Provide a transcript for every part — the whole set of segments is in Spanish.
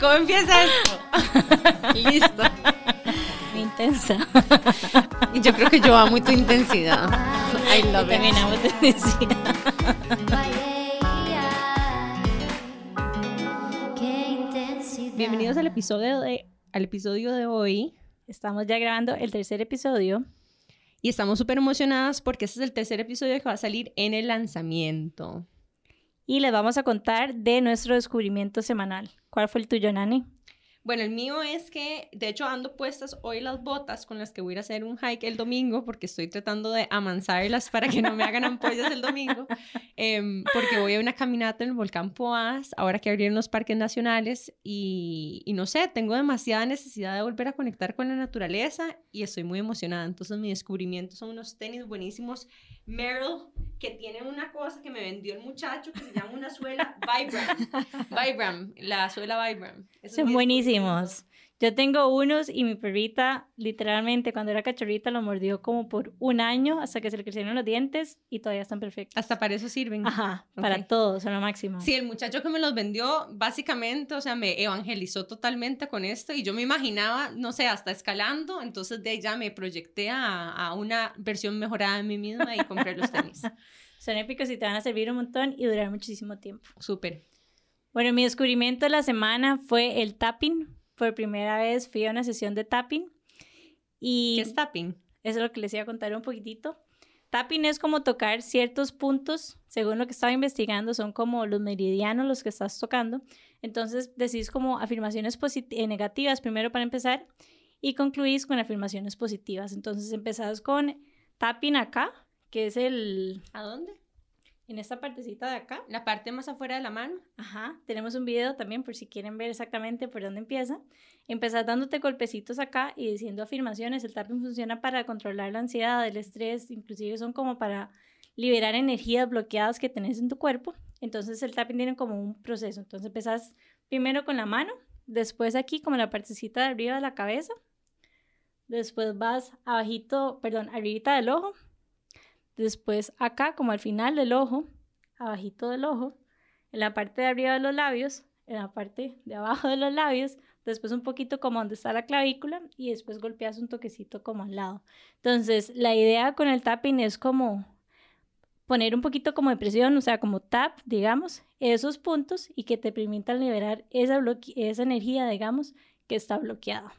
¿Cómo empieza esto? Listo. Intensa. Y yo creo que yo amo tu intensidad. I love it. Terminamos de decir. Bienvenidos al episodio de, al episodio de hoy. Estamos ya grabando el tercer episodio. Y estamos súper emocionadas porque este es el tercer episodio que va a salir en el lanzamiento. Y les vamos a contar de nuestro descubrimiento semanal. ¿Cuál fue el tuyo, Nani? Bueno, el mío es que, de hecho, ando puestas hoy las botas con las que voy a ir a hacer un hike el domingo, porque estoy tratando de amansarlas para que no me hagan ampollas el domingo, em, porque voy a una caminata en el volcán Poás, ahora que abrieron los parques nacionales, y, y no sé, tengo demasiada necesidad de volver a conectar con la naturaleza y estoy muy emocionada. Entonces, mi descubrimiento son unos tenis buenísimos, Merrill, que tienen una cosa que me vendió el muchacho que se llama una suela Vibram. Vibram, la suela Vibram. Eso es Son mi buenísimos. Yo tengo unos y mi perrita, literalmente, cuando era cachorrita, lo mordió como por un año hasta que se le crecieron los dientes y todavía están perfectos. Hasta para eso sirven. Ajá, para todo, son lo máximo. Sí, el muchacho que me los vendió, básicamente, o sea, me evangelizó totalmente con esto y yo me imaginaba, no sé, hasta escalando, entonces de ya me proyecté a, a una versión mejorada de mí misma y compré los tenis. Son épicos y te van a servir un montón y durar muchísimo tiempo. Súper. Bueno, mi descubrimiento de la semana fue el tapping. Por primera vez fui a una sesión de tapping y ¿Qué es tapping? eso es lo que les iba a contar un poquitito. Tapping es como tocar ciertos puntos, según lo que estaba investigando, son como los meridianos los que estás tocando. Entonces decís como afirmaciones eh, negativas primero para empezar y concluís con afirmaciones positivas. Entonces empezás con tapping acá, que es el ¿A dónde? En esta partecita de acá. La parte más afuera de la mano. Ajá, tenemos un video también por si quieren ver exactamente por dónde empieza. Empezás dándote golpecitos acá y diciendo afirmaciones. El tapping funciona para controlar la ansiedad, el estrés, inclusive son como para liberar energías bloqueadas que tenés en tu cuerpo. Entonces el tapping tiene como un proceso. Entonces empezás primero con la mano, después aquí como la partecita de arriba de la cabeza, después vas abajito, perdón, arribita del ojo, después acá como al final del ojo, abajito del ojo, en la parte de arriba de los labios, en la parte de abajo de los labios, después un poquito como donde está la clavícula y después golpeas un toquecito como al lado. Entonces, la idea con el tapping es como poner un poquito como de presión, o sea, como tap, digamos, esos puntos y que te permitan liberar esa, esa energía, digamos, que está bloqueada.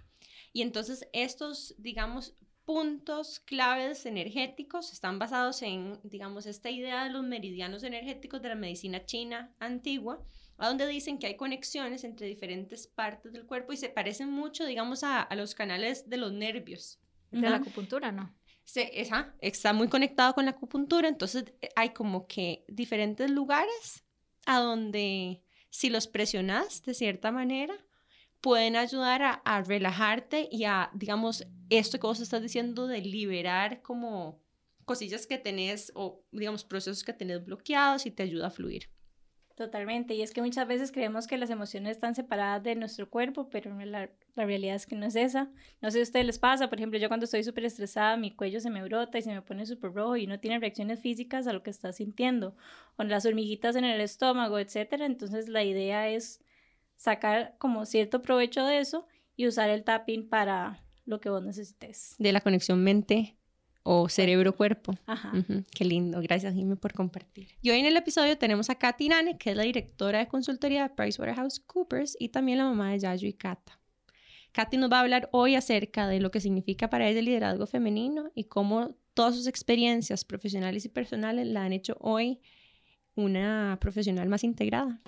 Y entonces estos, digamos, puntos claves energéticos están basados en, digamos, esta idea de los meridianos energéticos de la medicina china antigua, a donde dicen que hay conexiones entre diferentes partes del cuerpo y se parecen mucho, digamos, a, a los canales de los nervios. De la acupuntura, ¿no? Se, esa, está muy conectado con la acupuntura, entonces eh, hay como que diferentes lugares a donde si los presionas de cierta manera, pueden ayudar a, relajarte y a, digamos, esto que vos estás diciendo de liberar como cosillas que tenés o, digamos, procesos que tenés bloqueados y te ayuda a fluir. Totalmente, y es que muchas veces creemos que las emociones están separadas de nuestro cuerpo, pero la realidad es que no es esa. No sé si a ustedes les pasa, por ejemplo, yo cuando estoy súper estresada, mi cuello se me brota y se me pone súper rojo y no tiene reacciones físicas a lo que está sintiendo, o las hormiguitas en el estómago, etcétera. Entonces la idea es sacar como cierto provecho de eso y usar el tapping para lo que vos necesites. De la conexión mente o cerebro-cuerpo. Ajá. Ujú, Qué lindo, gracias Jimmy por compartir. Y hoy en el episodio tenemos a Katy Nane, que es la directora de consultoría de PricewaterhouseCoopers y también la mamá de Yayo y Kata. Katy nos va a hablar hoy acerca de lo que significa para ella el liderazgo femenino y cómo todas sus experiencias profesionales y personales la han hecho hoy una profesional más integrada.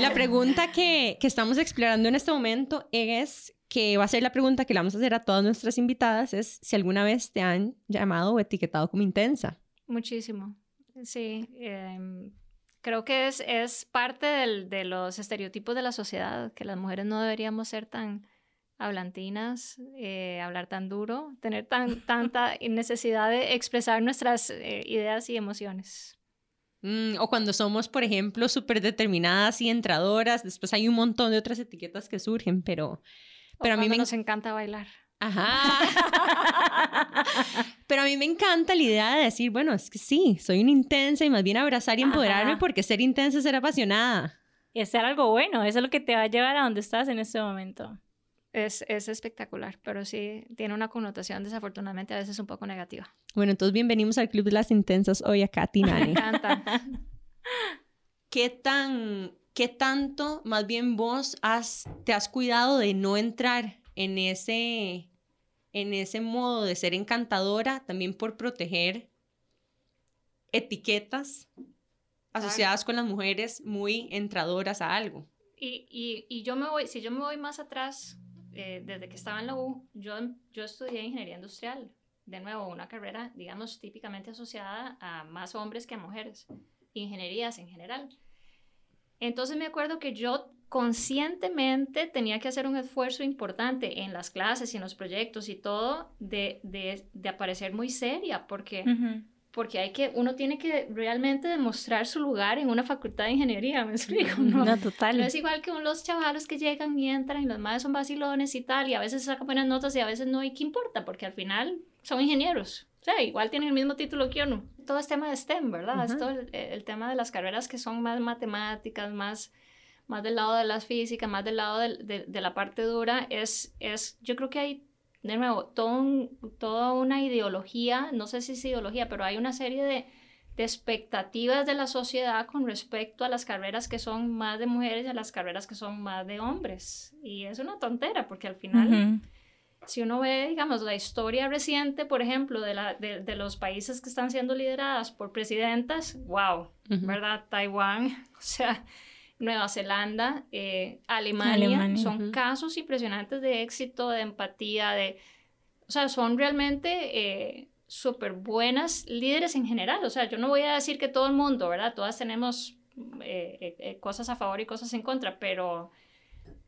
La pregunta que, que estamos explorando en este momento es que va a ser la pregunta que le vamos a hacer a todas nuestras invitadas, es si alguna vez te han llamado o etiquetado como intensa. Muchísimo. Sí. em, creo que es, es parte del- de los estereotipos de la sociedad, que las mujeres no deberíamos ser tan hablantinas, eh, hablar tan duro, tener tan, tanta necesidad de expresar nuestras eh, ideas y emociones. Mm, o cuando somos, por ejemplo, súper determinadas y entradoras, después hay un montón de otras etiquetas que surgen, pero, O pero a mí me... nos encanta bailar. Ajá. Pero a mí me encanta la idea de decir, bueno, es que sí, soy una intensa y más bien abrazar y empoderarme Ajá. porque ser intensa es ser apasionada. Y hacer algo bueno, eso es lo que te va a llevar a donde estás en este momento. Es, es espectacular, pero sí tiene una connotación desafortunadamente a veces un poco negativa. Bueno, entonces bienvenidos al Club de las Intensas hoy a Katy Me encanta. ¿Qué tan, qué tanto más bien vos has, te has cuidado de no entrar en ese, en ese modo de ser encantadora también por proteger etiquetas asociadas con las mujeres muy entradoras a algo? Y, y, y yo me voy, si yo me voy más atrás, eh, desde que estaba en la U, yo, yo estudié ingeniería industrial. De nuevo, una carrera, digamos, típicamente asociada a más hombres que a mujeres. Ingenierías en general. Entonces me acuerdo que yo conscientemente tenía que hacer un esfuerzo importante en las clases y en los proyectos y todo de, de, de aparecer muy seria, porque. Porque hay que, uno tiene que realmente demostrar su lugar en una facultad de ingeniería, ¿me explico? No, No, total. no es igual que los chavalos que llegan y entran y los madres son vacilones y tal, y a veces sacan buenas notas y a veces no, ¿y qué importa? Porque al final son ingenieros, o sea, igual tienen el mismo título que uno. Todo es tema de STEM, ¿verdad? Es Ajá. todo el, el tema de las carreras que son más matemáticas, más, más del lado de las físicas, más del lado del- de, de la parte dura, es, es, yo creo que hay de nuevo, todo un- toda una ideología, no sé si es ideología, pero hay una serie de, de expectativas de la sociedad con respecto a las carreras que son más de mujeres y a las carreras que son más de hombres. Y es una tontera, porque al final, si uno ve, digamos, la historia reciente, por ejemplo, de, la, de, de los países que están siendo lideradas por presidentas, wow. ¿verdad? Taiwán, o sea, Nueva Zelanda, eh, Alemania, Alemania, son casos impresionantes de éxito, de empatía, de, o sea, son realmente súper buenas líderes en general. O sea, yo no voy a decir que todo el mundo, ¿verdad? Todas tenemos eh, eh, eh, cosas a favor y cosas en contra, pero,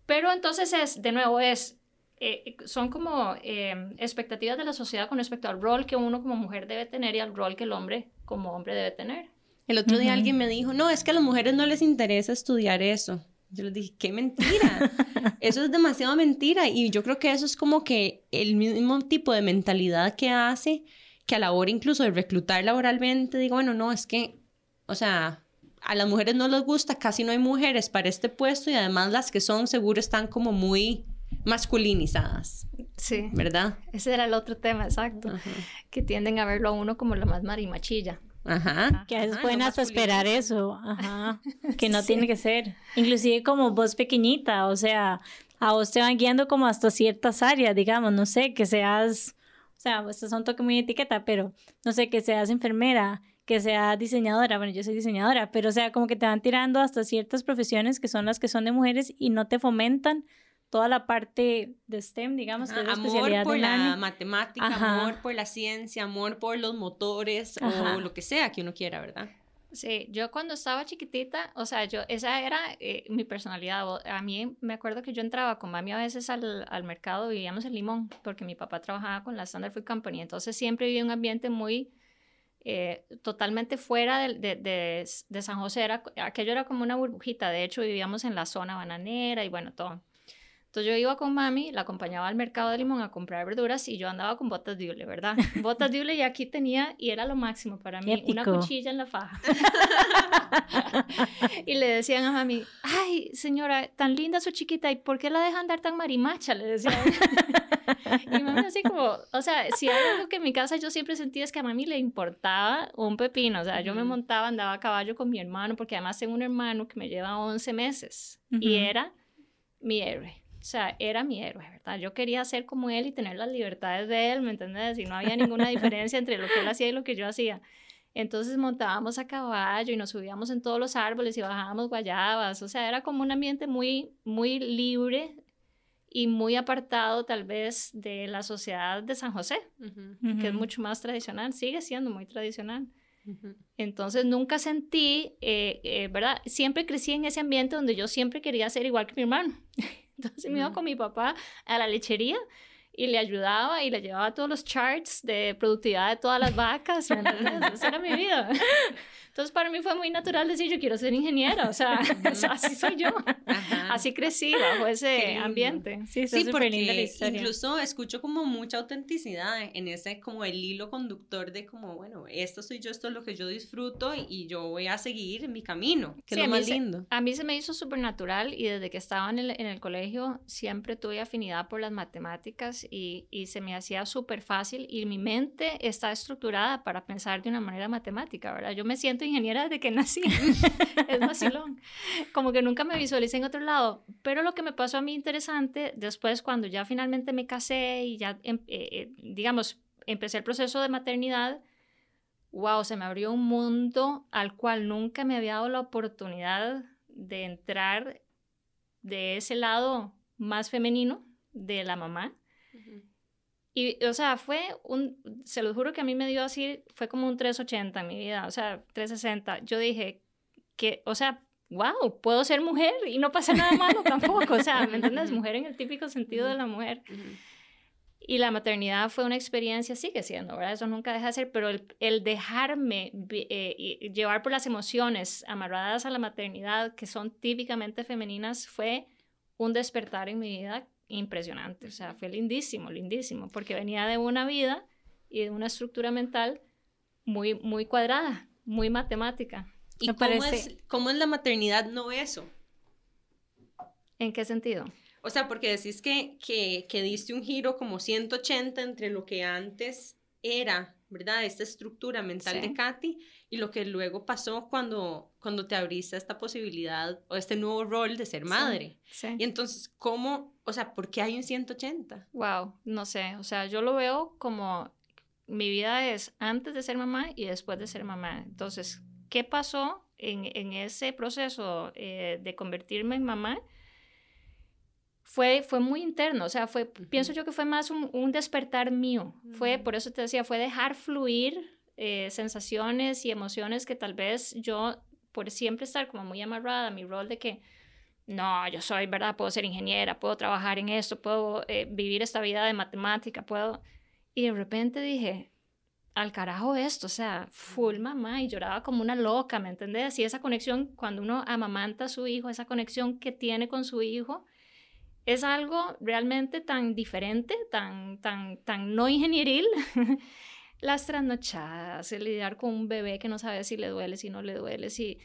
pero entonces es, de nuevo, es, eh, son como eh, expectativas de la sociedad con respecto al rol que uno como mujer debe tener y al rol que el hombre como hombre debe tener. El otro día alguien me dijo, no, es que a las mujeres no les interesa estudiar eso. Yo les dije, qué mentira. eso es demasiado mentira. Y yo creo que eso es como que el mismo tipo de mentalidad que hace que a la hora incluso de reclutar laboralmente, digo, bueno, no, es que, o sea, a las mujeres no les gusta, casi no hay mujeres para este puesto y además las que son seguro están como muy masculinizadas, Sí. ¿verdad? Ese era el otro tema, exacto. Ajá. Que tienden a verlo a uno como la más marimachilla. Ajá. Que a veces Ajá, pueden lo hasta esperar eso, ajá, que no Sí. tiene que ser. Inclusive como vos pequeñita, o sea, a vos te van guiando como hasta ciertas áreas, digamos, no sé, que seas, o sea, esto es un toque muy etiqueta, pero no sé, que seas enfermera, que seas diseñadora, bueno, yo soy diseñadora, pero o sea, como que te van tirando hasta ciertas profesiones que son las que son de mujeres y no te fomentan toda la parte de STEM, digamos, que es la amor especialidad por de la Nani. matemática, Ajá. amor por la ciencia, amor por los motores Ajá. o lo que sea que uno quiera, ¿verdad? Sí, yo cuando estaba chiquitita, o sea, yo, esa era eh, mi personalidad. A mí me acuerdo que yo entraba con mami a veces al, al mercado, vivíamos en Limón, porque mi papá trabajaba con la Standard Food Company, entonces siempre vivía un ambiente muy, eh, totalmente fuera de, de, de- de San José, era, aquello era como una burbujita, de hecho vivíamos en la zona bananera y bueno, todo. Entonces yo iba con mami, la acompañaba al mercado de Limón a comprar verduras y yo andaba con botas de hule, ¿verdad? Botas de hule y aquí tenía, y era lo máximo para mí, una cuchilla en la faja. y le decían a mami, ay, señora, tan linda su chiquita, ¿y por qué la deja andar tan marimacha? Le decían. y mami así como, o sea, si hay algo que en mi casa yo siempre sentí es que a mami le importaba un pepino, o sea, yo me montaba, andaba a caballo con mi hermano, porque además tengo un hermano que me lleva 11 meses y Ujú. era mi héroe. O sea, era mi héroe, ¿verdad? Yo quería ser como él y tener las libertades de él, ¿me entiendes? Y no había ninguna diferencia entre lo que él hacía y lo que yo hacía. Entonces montábamos a caballo y nos subíamos en todos los árboles y bajábamos guayabas. O sea, era como un ambiente muy, muy libre y muy apartado tal vez de la sociedad de San José, que es mucho más tradicional, sigue siendo muy tradicional. Entonces nunca sentí, eh, eh, ¿verdad? Siempre crecí en ese ambiente donde yo siempre quería ser igual que mi hermano. Entonces me iba con mi papá a la lechería y le ayudaba y le llevaba todos los charts de productividad de todas las vacas. Esa era mi vida. Entonces para mí fue muy natural decir yo quiero ser ingeniera, o sea, así soy yo. Así crecí bajo ese ambiente. Sí, sí porque linda la historia. incluso escucho como mucha autenticidad en ese como el hilo conductor de como, bueno, esto soy yo, esto es lo que yo disfruto y, yo voy a seguir mi camino, que es lo más lindo. a mí se me hizo súper natural y desde que estaba en el, en el, colegio siempre tuve afinidad por las matemáticas y, y se me hacía súper fácil y mi mente está estructurada para pensar de una manera matemática, ¿verdad? Yo me siento ingeniera desde que nací. es vacilón. Como que nunca me visualicé en otro lado. Pero lo que me pasó a mí interesante, después cuando ya finalmente me casé y ya, em, eh, eh, digamos, empecé el proceso de maternidad, wow, se me abrió un mundo al cual nunca me había dado la oportunidad de entrar de ese lado más femenino de la mamá. Y, o sea, fue un, se lo juro que a mí me dio así, fue como un 380 en mi vida, o sea, 360. Yo dije que, o sea, wow, puedo ser mujer y no pasa nada malo tampoco, o sea, ¿me entiendes? Mujer en el típico sentido de la mujer. Y la maternidad fue una experiencia, sigue siendo, ¿verdad? Eso nunca deja de ser, pero el, el dejarme eh, llevar por las emociones amarradas a la maternidad, que son típicamente femeninas, fue un despertar en mi vida impresionante, o sea, fue lindísimo, lindísimo, porque venía de una vida y de una estructura mental muy, muy cuadrada, muy matemática. ¿Y cómo, es, cómo es la maternidad no eso? ¿En qué sentido? O sea, porque decís que, que, que diste un giro como 180 entre lo que antes era ¿verdad? Esta estructura mental de Katy y lo que luego pasó cuando, cuando te abriste esta posibilidad o este nuevo rol de ser madre. Y entonces, ¿cómo, o sea, por qué hay un 180? Wow, no sé, o sea, yo lo veo como mi vida es antes de ser mamá y después de ser mamá. Entonces, ¿qué pasó en, en ese proceso eh, de convertirme en mamá? fue, fue muy interno, o sea, fue, pienso yo que fue más un, un despertar mío, fue, por eso te decía, fue dejar fluir eh, sensaciones y emociones que tal vez yo, por siempre estar como muy amarrada a mi rol de que, no, yo soy, ¿verdad? Puedo ser ingeniera, puedo trabajar en esto, puedo eh, vivir esta vida de matemática, puedo... Y de repente dije, al carajo esto, o sea, full mamá y lloraba como una loca, ¿me entendés? Y esa conexión, cuando uno amamanta a su hijo, esa conexión que tiene con su hijo, es algo realmente tan diferente, tan, tan, tan no ingenieril. Las trasnochadas, el lidiar con un bebé que no sabe si le duele, si no le duele, si...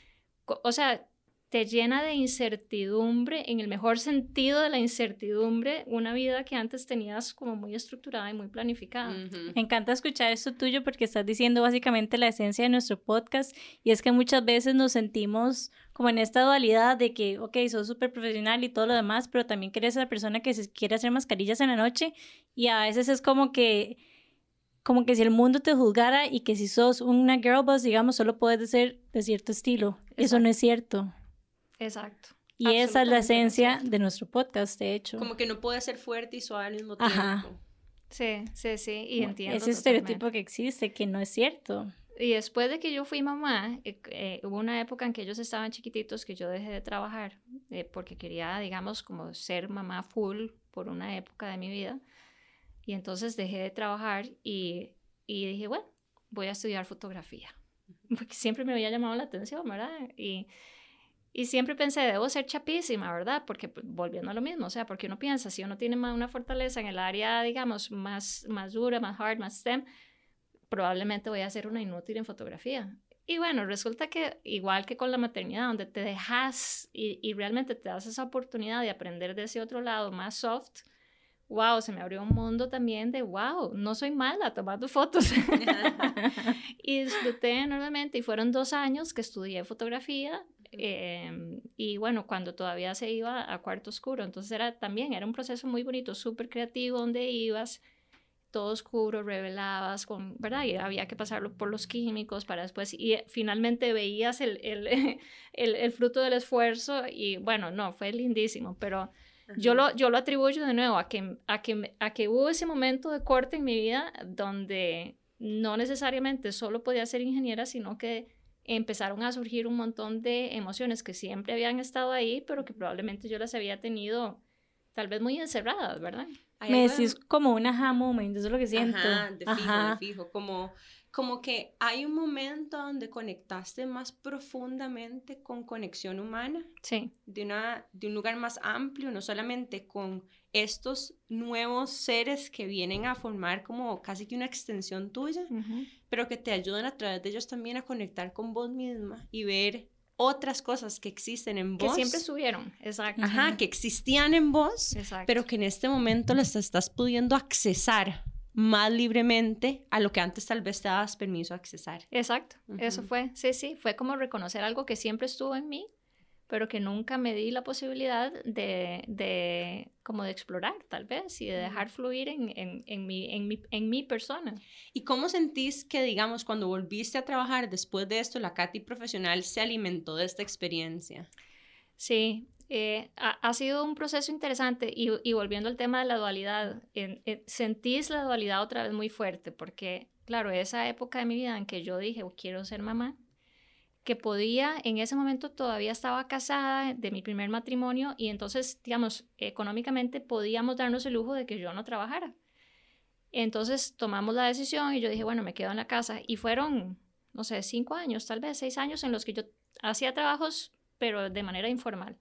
O sea, te llena de incertidumbre, en el mejor sentido de la incertidumbre, una vida que antes tenías como muy estructurada y muy planificada. Me encanta escuchar esto tuyo porque estás diciendo básicamente la esencia de nuestro podcast y es que muchas veces nos sentimos como en esta dualidad de que, ok, sos súper profesional y todo lo demás, pero también quieres ser la persona que se quiere hacer mascarillas en la noche y a veces es como que como que si el mundo te juzgara y que si sos una girl boss, digamos, solo puedes ser de cierto estilo. Eso no es cierto. Exacto. Y esa es la esencia de nuestro podcast, de hecho. Como que no puede ser fuerte y suave al mismo tiempo. Ajá. Sí, sí, sí, y entiendo. Ese estereotipo que existe, que no es cierto. Y después de que yo fui mamá, eh, eh, hubo una época en que ellos estaban chiquititos que yo dejé de trabajar eh, porque quería, digamos, como ser mamá full por una época de mi vida. Y entonces dejé de trabajar y, y dije, bueno, voy a estudiar fotografía. Porque siempre me había llamado la atención, ¿verdad? Y y siempre pensé, debo ser chapísima, ¿verdad? Porque pues, volviendo a lo mismo, o sea, porque uno piensa, si uno tiene más una fortaleza en el área, digamos, más, más dura, más hard, más STEM, probablemente voy a ser una inútil en fotografía. Y bueno, resulta que igual que con la maternidad, donde te dejas y, y realmente te das esa oportunidad de aprender de ese otro lado más soft, wow, se me abrió un mundo también de, wow, no soy mala tomando fotos. y disfruté enormemente y fueron dos años que estudié fotografía Em, y bueno, cuando todavía se iba a cuarto oscuro, entonces era también, era un proceso muy bonito, súper creativo, donde ibas todo oscuro, revelabas, con, ¿verdad? Y había que pasarlo por los químicos para después, y eh, finalmente veías el, el, el, el fruto del esfuerzo y bueno, no, fue lindísimo, pero yo lo, yo lo atribuyo de nuevo a que, a, que, a que hubo ese momento de corte en mi vida donde no necesariamente solo podía ser ingeniera, sino que empezaron a surgir un montón de emociones que siempre habían estado ahí, pero que probablemente yo las había tenido tal vez muy encerradas, ¿verdad? Me decís como una aha moment, eso es lo que siento. Ajá, de fijo, de fijo, como como que hay un momento donde conectaste más profundamente con conexión humana. Sí. De, una, de un lugar más amplio, no solamente con estos nuevos seres que vienen a formar como casi que una extensión tuya, pero que te ayudan a través de ellos también a conectar con vos misma y ver otras cosas que existen en vos. Que siempre estuvieron, exacto. Ajá, que existían en vos, pero que en este momento las estás pudiendo accesar más libremente a lo que antes tal vez te dabas permiso a accesar. Exacto, eso fue, sí, sí, fue como reconocer algo que siempre estuvo en mí, pero que nunca me di la posibilidad de, de como de explorar tal vez y de dejar fluir en, en, en, mi, en, mi, en mi persona. ¿Y cómo sentís que, digamos, cuando volviste a trabajar después de esto, la Katy profesional se alimentó de esta experiencia? Sí, eh, ha, sido un proceso interesante y, volviendo al tema de la dualidad, sentís la dualidad otra vez muy fuerte porque, claro, esa época de mi vida en que yo dije, oh, quiero ser mamá, que podía, en ese momento todavía estaba casada de mi primer matrimonio y entonces, digamos, económicamente podíamos darnos el lujo de que yo no trabajara. Entonces tomamos la decisión y yo dije, bueno, me quedo en la casa. Y fueron, no sé, cinco años, tal vez seis años en los que yo hacía trabajos, pero de manera informal.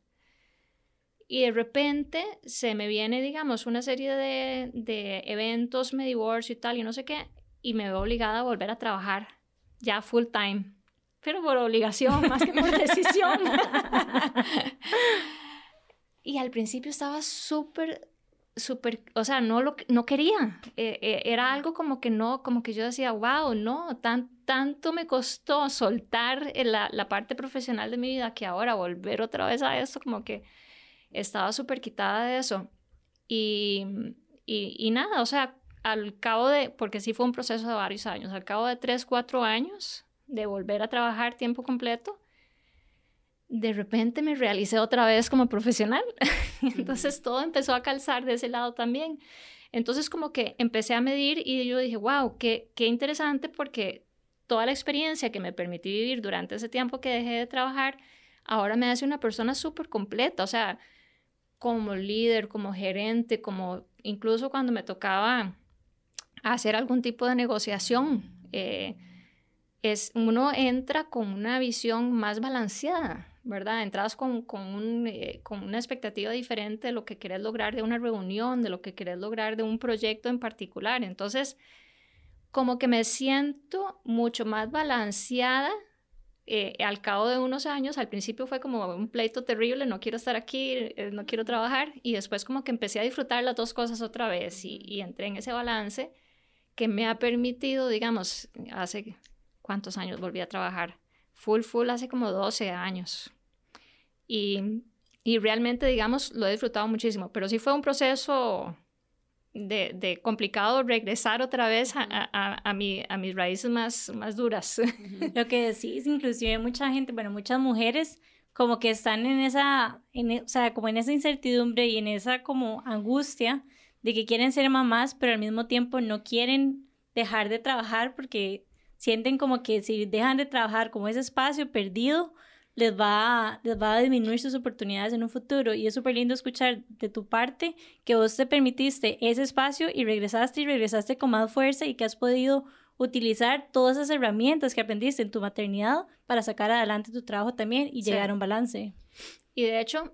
Y de repente se me viene, digamos, una serie de, de eventos, me divorcio y tal, y no sé qué, y me veo obligada a volver a trabajar ya full time, pero por obligación más que por decisión. y al principio estaba súper, súper, o sea, no lo no quería. Eh, eh, era algo como que no, como que yo decía, wow, no, tan, tanto me costó soltar la, la parte profesional de mi vida que ahora volver otra vez a esto, como que estaba súper quitada de eso. Y, y, nada, o sea, al cabo de, porque sí fue un proceso de varios años, al cabo de tres, cuatro años de volver a trabajar tiempo completo, de repente me realicé otra vez como profesional. Entonces todo empezó a calzar de ese lado también. Entonces como que empecé a medir y yo dije, wow, qué, qué interesante porque toda la experiencia que me permití vivir durante ese tiempo que dejé de trabajar, ahora me hace una persona súper completa. O sea, como líder, como gerente, como incluso cuando me tocaba hacer algún tipo de negociación, eh, es, uno entra con una visión más balanceada, ¿verdad? Entras con, con, eh, con, una expectativa diferente de lo que querés lograr de una reunión, de lo que querés lograr de un proyecto en particular. Entonces, como que me siento mucho más balanceada eh, al cabo de unos años, al principio fue como un pleito terrible, no quiero estar aquí, eh, no quiero trabajar, y después como que empecé a disfrutar las dos cosas otra vez y, entré en ese balance que me ha permitido, digamos, hace cuántos años volví a trabajar, full, full, hace como 12 años. Y, y realmente, digamos, lo he disfrutado muchísimo, pero sí fue un proceso de, de, complicado regresar otra vez a, a, a, mi, a mis raíces más, más duras. Lo que decís, inclusive mucha gente, bueno, muchas mujeres como que están en esa, en, e, o sea, como en esa incertidumbre y en esa como angustia de que quieren ser mamás, pero al mismo tiempo no quieren dejar de trabajar porque sienten como que si dejan de trabajar como ese espacio perdido, les va, a, les va a disminuir sus oportunidades en un futuro. Y es súper lindo escuchar de tu parte que vos te permitiste ese espacio y regresaste y regresaste con más fuerza y que has podido utilizar todas esas herramientas que aprendiste en tu maternidad para sacar adelante tu trabajo también y llegar a un balance. Y de hecho,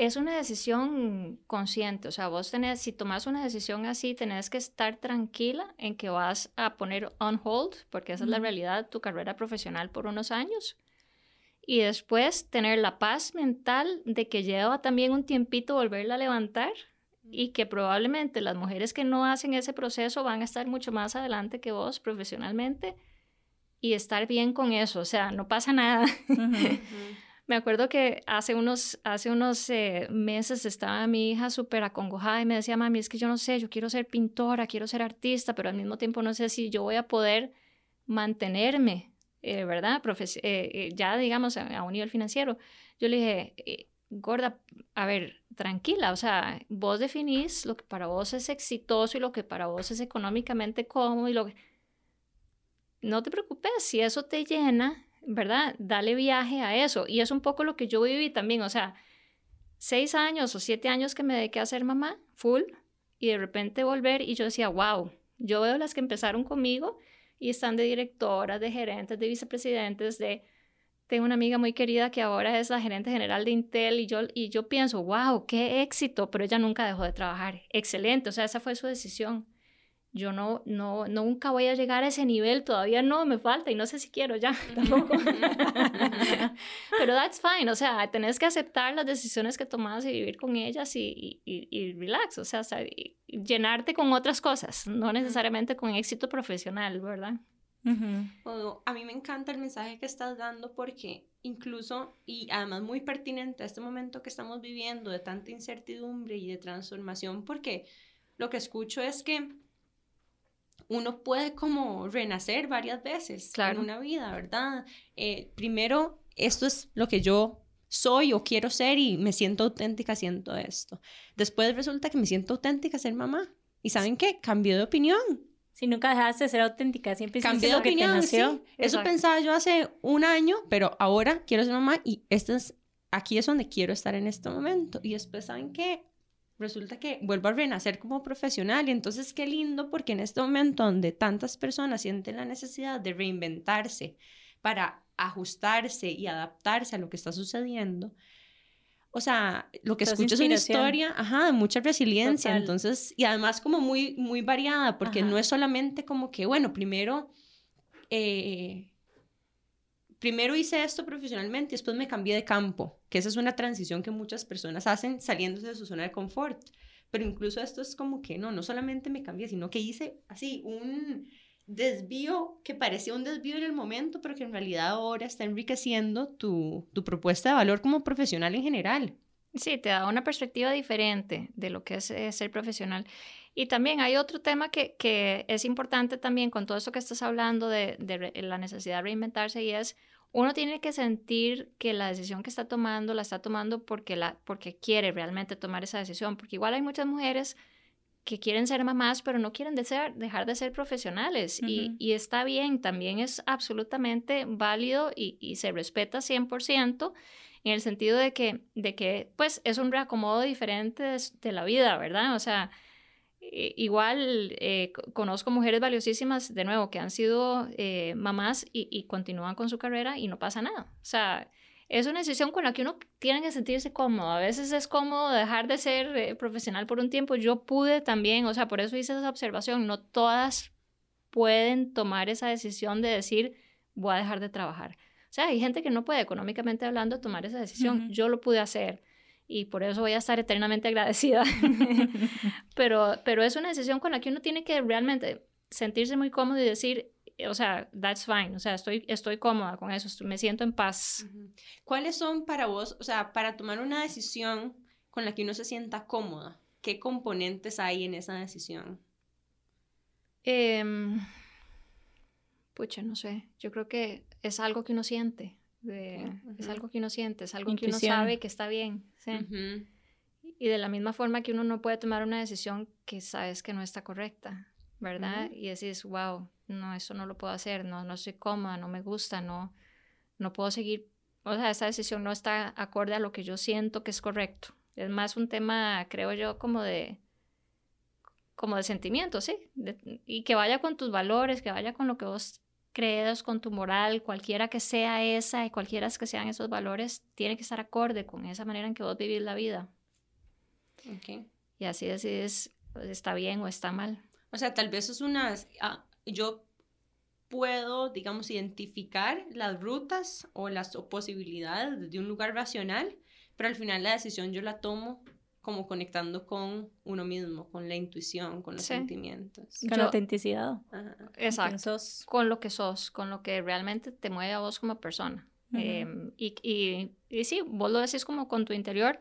es una decisión consciente, o sea, vos tenés, si tomas una decisión así, tenés que estar tranquila en que vas a poner on hold, porque esa es la realidad de tu carrera profesional por unos años, y después tener la paz mental de que lleva también un tiempito volverla a levantar y que probablemente las mujeres que no hacen ese proceso van a estar mucho más adelante que vos profesionalmente y estar bien con eso, o sea, no pasa nada. Me acuerdo que hace unos, hace unos eh, meses estaba mi hija súper acongojada y me decía, mami, es que yo no sé, yo quiero ser pintora, quiero ser artista, pero al mismo tiempo no sé si yo voy a poder mantenerme eh, ¿verdad? Eh, eh, ya digamos a, un nivel financiero. Yo le dije, gorda, a ver, tranquila, o sea, vos definís lo que para vos es exitoso y lo que para vos es económicamente cómodo y lo que... No te preocupes, si eso te llena, ¿verdad? Dale viaje a eso. Y es un poco lo que yo viví también, o sea, seis años o siete años que me dediqué a ser mamá, full, y de repente volver y yo decía, wow, yo veo las que empezaron conmigo y están de directoras, de gerentes, de vicepresidentes, de... Tengo una amiga muy querida que ahora es la gerente general de Intel y yo, y yo pienso, wow, qué éxito, pero ella nunca dejó de trabajar. Excelente, o sea, esa fue su decisión yo no, no, nunca voy a llegar a ese nivel, todavía no, me falta y no sé si quiero ya tampoco. Pero that's fine, o sea, tenés que aceptar las decisiones que tomas y vivir con ellas y, y, y relax, o sea, llenarte con otras cosas, no necesariamente con éxito profesional, ¿verdad? a mí me encanta el mensaje que estás dando porque incluso, y además muy pertinente a este momento que estamos viviendo de tanta incertidumbre y de transformación, porque lo que escucho es que uno puede como renacer varias veces en una vida, ¿verdad? Eh, primero, esto es lo que yo soy o quiero ser y me siento auténtica haciendo esto. Después resulta que me siento auténtica ser mamá. ¿Y saben qué? Cambió de opinión. Si nunca dejaste de ser auténtica, siempre Cambié de opinión, Sí. Eso pensaba yo hace un año, pero ahora quiero ser mamá y este es, aquí es donde quiero estar en este momento. Y después, ¿saben qué? Resulta que vuelvo a renacer como profesional y entonces qué lindo porque en este momento donde tantas personas sienten la necesidad de reinventarse para ajustarse y adaptarse a lo que está sucediendo, o sea, lo que escucho es una historia, ajá, de mucha resiliencia, entonces, y además como muy, muy variada, porque no es solamente como que, bueno, primero eh, primero hice esto profesionalmente y después me cambié de campo, que esa es una transición que muchas personas hacen saliéndose de su zona de confort. Pero incluso esto es como que no, no solamente me cambié, sino que hice así un desvío que parecía un desvío en el momento, pero que en realidad ahora está enriqueciendo tu, tu propuesta de valor como profesional en general. Sí, te da una perspectiva diferente de lo que es, ser profesional. Y también hay otro tema que, que, es importante también con todo esto que estás hablando de, de, la necesidad de reinventarse y es uno tiene que sentir que la decisión que está tomando la está tomando porque, la, porque quiere realmente tomar esa decisión, porque igual hay muchas mujeres que quieren ser mamás, pero no quieren dejar de ser profesionales. y, y, está bien, también es absolutamente válido y, y, se respeta 100% en el sentido de que, de que pues, es un reacomodo diferente de, de la vida, ¿verdad? O sea, igual eh, conozco mujeres valiosísimas, de nuevo, que han sido eh, mamás y, continúan con su carrera y no pasa nada. O sea, es una decisión con la que uno tiene que sentirse cómodo. A veces es cómodo dejar de ser profesional por un tiempo. Yo pude también, o sea, por eso hice esa observación. No todas pueden tomar esa decisión de decir, voy a dejar de trabajar. O sea, hay gente que no puede, económicamente hablando, tomar esa decisión. Yo lo pude hacer y por eso voy a estar eternamente agradecida. pero, pero es una decisión con la que uno tiene que realmente sentirse muy cómodo y decir, o sea, that's fine, o sea, estoy, estoy cómoda con eso, me siento en paz. ¿Cuáles son para vos, o sea, para tomar una decisión con la que uno se sienta cómoda? ¿Qué componentes hay en esa decisión? Eh, pucha, no sé, yo creo que es algo que uno siente. Es algo que uno siente, es algo que uno sabe que está bien. ¿sí? Y de la misma forma que uno no puede tomar una decisión que sabes que no está correcta, ¿verdad? Y decís, wow, no, eso no lo puedo hacer, no, no soy cómoda, no me gusta, no, no puedo seguir. O sea, esa decisión no está acorde a lo que yo siento que es correcto. Es más un tema, creo yo, como de como de sentimiento, sí, y que vaya con tus valores, que vaya con lo que vos crees con tu moral, cualquiera que sea esa y cualquiera que sean esos valores, tiene que estar acorde con esa manera en que vos vivís la vida. Okay. Y así decides, pues, está bien o está mal. O sea, tal vez es una... Ah, yo puedo, digamos, identificar las rutas o las posibilidades de un lugar racional, pero al final la decisión yo la tomo como conectando con uno mismo, con la intuición, con los sentimientos. Con la autenticidad. Exacto. Con lo que sos, con lo que realmente te mueve a vos como persona. Em, y, y, y, sí, vos lo decís como con tu interior,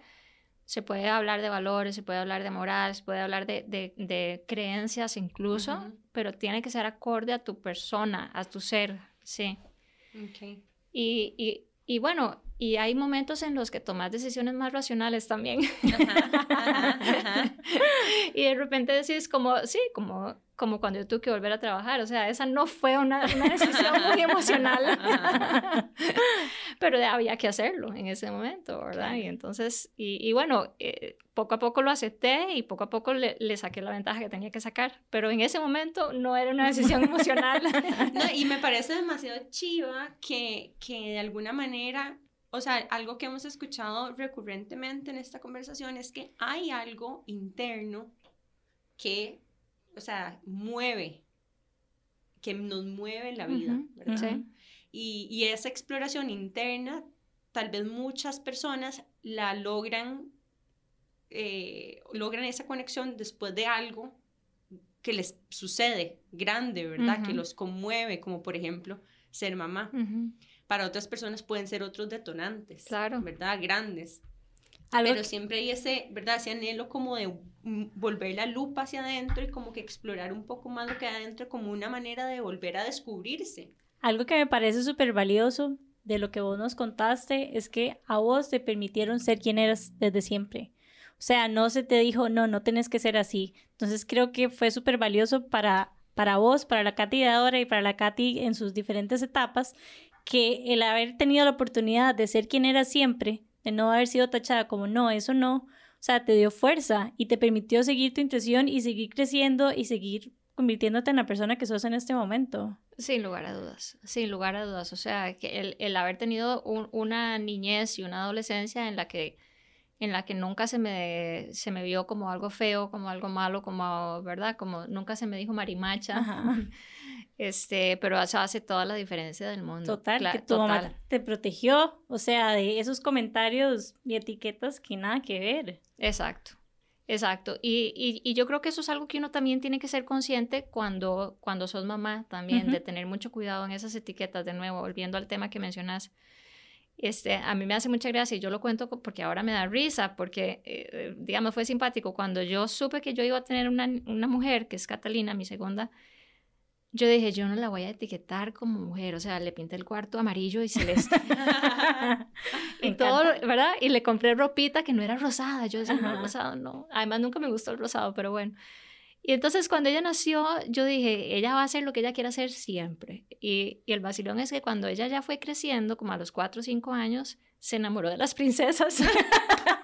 se puede hablar de valores, se puede hablar de moral, se puede hablar de, de, de creencias incluso, pero tiene que ser acorde a tu persona, a tu ser, sí. Okay. Y, y, y bueno, y hay momentos en los que tomas decisiones más racionales también. y de repente decís como, sí, como, como cuando yo tuve que volver a trabajar. O sea, esa no fue una, decisión muy emocional. Pero había que hacerlo en ese momento, ¿verdad? Y entonces, y, bueno, eh, poco a poco lo acepté y poco a poco le, le, saqué la ventaja que tenía que sacar. Pero en ese momento no era una decisión emocional. y me parece demasiado chiva que, que de alguna manera o sea, algo que hemos escuchado recurrentemente en esta conversación es que hay algo interno que, o sea, mueve, que nos mueve la vida, ¿verdad? Y, y, esa exploración interna, tal vez muchas personas la logran, eh, logran esa conexión después de algo que les sucede grande, ¿verdad? Que los conmueve, como por ejemplo ser mamá para otras personas pueden ser otros detonantes, claro. ¿verdad? Grandes. Pero siempre hay ese, ¿verdad? Ese anhelo como de volver la lupa hacia adentro y como que explorar un poco más lo que hay adentro como una manera de volver a descubrirse. Algo que me parece súper valioso de lo que vos nos contaste es que a vos te permitieron ser quien eras desde siempre. O sea, no se te dijo, no, no tenés que ser así. Entonces creo que fue súper valioso para, para vos, para la Katy de ahora y para la Katy en sus diferentes etapas, que el haber tenido la oportunidad de ser quien era siempre, de no haber sido tachada como no, eso no, o sea, te dio fuerza y te permitió seguir tu intuición y seguir creciendo y seguir convirtiéndote en la persona que sos en este momento. Sin lugar a dudas, sin lugar a dudas. O sea, que el, el haber tenido una niñez y una adolescencia en la que en la que nunca se me, se me vio como algo feo, como algo malo, como, ¿verdad? Como nunca se me dijo marimacha. Este, pero eso hace toda la diferencia del mundo. Total, que tu mamá te protegió, o sea, de esos comentarios y etiquetas que nada que ver. Exacto, exacto. Y, y, y yo creo que eso es algo que uno también tiene que ser consciente cuando, cuando sos mamá también, de tener mucho cuidado en esas etiquetas, de nuevo, volviendo al tema que mencionas. Este, a mí me hace mucha gracia y yo lo cuento porque ahora me da risa, porque, eh, digamos, fue simpático. Cuando yo supe que yo iba a tener una, una mujer, que es Catalina, mi segunda, yo dije, yo no la voy a etiquetar como mujer, o sea, le pinté el cuarto amarillo y celeste. y todo, ¿verdad? Y le compré ropita que no era rosada, yo decía, no, rosado no. Además, nunca me gustó el rosado, pero bueno. Y entonces cuando ella nació, yo dije, ella va a hacer lo que ella quiera hacer siempre. Y, y el vacilón es que cuando ella ya fue creciendo, como a los cuatro o cinco años, se enamoró de las princesas.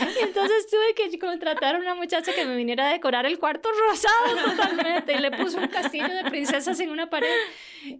y entonces tuve que contratar a una muchacha que me viniera a decorar el cuarto rosado totalmente y le puso un castillo de princesas en una pared